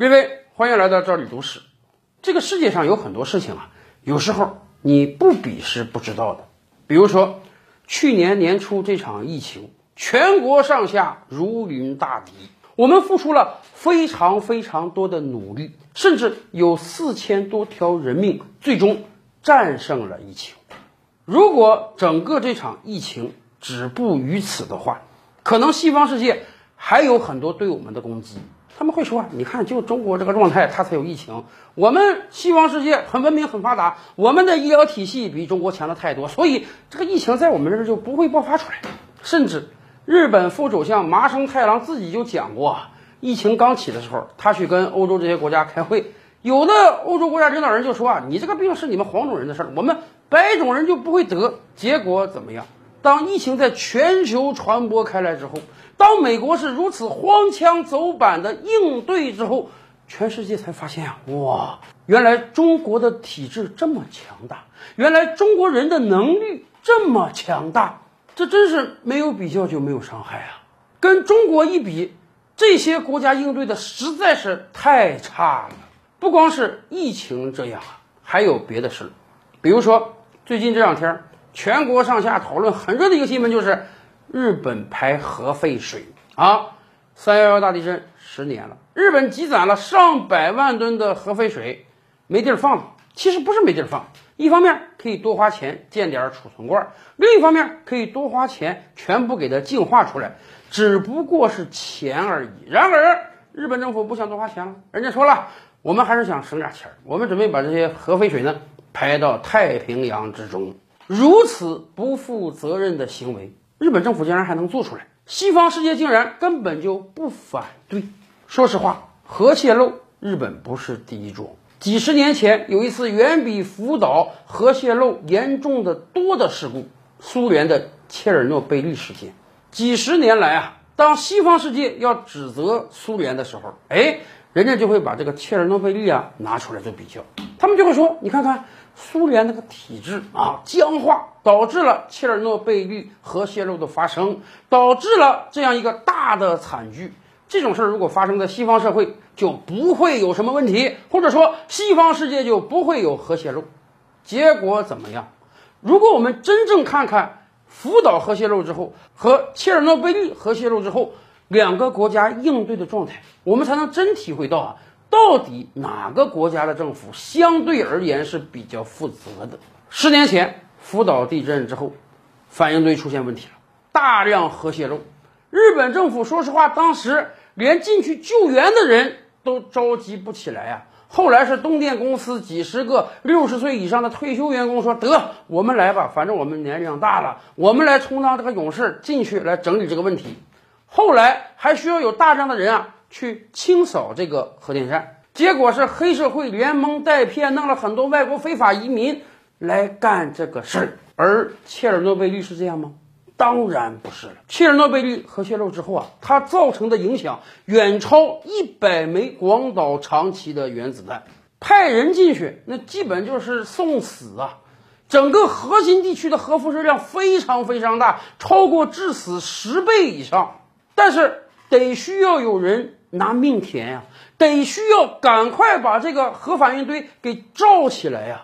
各位，欢迎来到这里读史。这个世界上有很多事情啊，有时候你不比是不知道的。比如说，去年年初这场疫情，全国上下如临大敌，我们付出了非常非常多的努力，甚至有四千多条人命，最终战胜了疫情。如果整个这场疫情止步于此的话，可能西方世界还有很多对我们的攻击。他们会说：“你看，就中国这个状态，它才有疫情。我们西方世界很文明、很发达，我们的医疗体系比中国强的太多，所以这个疫情在我们这儿就不会爆发出来。甚至日本副首相麻生太郎自己就讲过，疫情刚起的时候，他去跟欧洲这些国家开会，有的欧洲国家领导人就说啊，你这个病是你们黄种人的事儿，我们白种人就不会得。结果怎么样？当疫情在全球传播开来之后。”当美国是如此荒腔走板的应对之后，全世界才发现啊，哇，原来中国的体制这么强大，原来中国人的能力这么强大，这真是没有比较就没有伤害啊！跟中国一比，这些国家应对的实在是太差了。不光是疫情这样啊，还有别的事，比如说最近这两天，全国上下讨论很热的一个新闻就是。日本排核废水啊！三幺幺大地震十年了，日本积攒了上百万吨的核废水，没地儿放了。其实不是没地儿放，一方面可以多花钱建点储存罐，另一方面可以多花钱全部给它净化出来，只不过是钱而已。然而日本政府不想多花钱了，人家说了，我们还是想省点钱，我们准备把这些核废水呢排到太平洋之中。如此不负责任的行为。日本政府竟然还能做出来，西方世界竟然根本就不反对。说实话，核泄漏日本不是第一桩。几十年前有一次远比福岛核泄漏严重的多的事故——苏联的切尔诺贝利事件。几十年来啊，当西方世界要指责苏联的时候，哎，人家就会把这个切尔诺贝利啊拿出来做比较，他们就会说：“你看看。”苏联那个体制啊，僵化，导致了切尔诺贝利核泄漏的发生，导致了这样一个大的惨剧。这种事儿如果发生在西方社会，就不会有什么问题，或者说西方世界就不会有核泄漏。结果怎么样？如果我们真正看看福岛核泄漏之后和切尔诺贝利核泄漏之后两个国家应对的状态，我们才能真体会到啊。到底哪个国家的政府相对而言是比较负责的？十年前福岛地震之后，反应堆出现问题了，大量核泄漏。日本政府说实话，当时连进去救援的人都召集不起来啊。后来是东电公司几十个六十岁以上的退休员工说：“得，我们来吧，反正我们年龄大了，我们来充当这个勇士，进去来整理这个问题。”后来还需要有大量的人啊。去清扫这个核电站，结果是黑社会连蒙带骗，弄了很多外国非法移民来干这个事儿。而切尔诺贝利是这样吗？当然不是了。切尔诺贝利核泄漏之后啊，它造成的影响远超一百枚广岛长崎的原子弹，派人进去那基本就是送死啊！整个核心地区的核辐射量非常非常大，超过致死十倍以上。但是得需要有人。拿命填呀，得需要赶快把这个核反应堆给罩起来呀。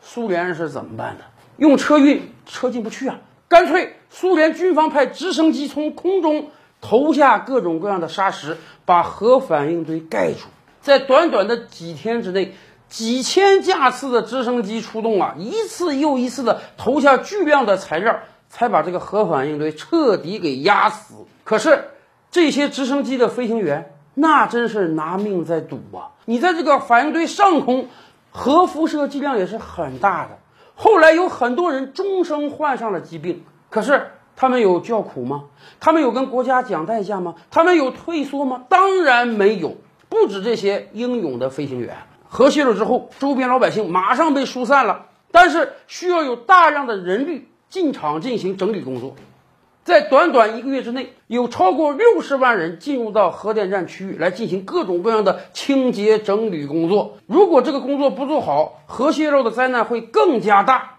苏联是怎么办的？用车运，车进不去啊，干脆苏联军方派直升机从空中投下各种各样的沙石，把核反应堆盖住。在短短的几天之内，几千架次的直升机出动啊，一次又一次的投下巨量的材料，才把这个核反应堆彻底给压死。可是这些直升机的飞行员。那真是拿命在赌啊！你在这个反应堆上空，核辐射剂量也是很大的。后来有很多人终生患上了疾病，可是他们有叫苦吗？他们有跟国家讲代价吗？他们有退缩吗？当然没有。不止这些英勇的飞行员，核泄漏之后，周边老百姓马上被疏散了，但是需要有大量的人力进场进行整理工作。在短短一个月之内，有超过六十万人进入到核电站区域来进行各种各样的清洁整理工作。如果这个工作不做好，核泄漏的灾难会更加大。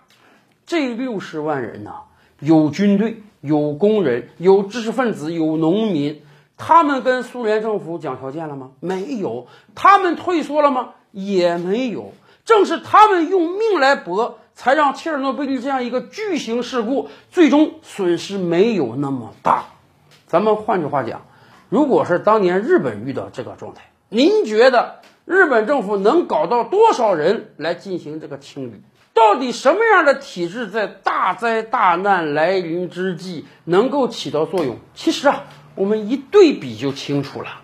这六十万人呢，有军队，有工人，有知识分子，有农民。他们跟苏联政府讲条件了吗？没有。他们退缩了吗？也没有。正是他们用命来搏，才让切尔诺贝利这样一个巨型事故最终损失没有那么大。咱们换句话讲，如果是当年日本遇到这个状态，您觉得日本政府能搞到多少人来进行这个清理？到底什么样的体制在大灾大难来临之际能够起到作用？其实啊，我们一对比就清楚了。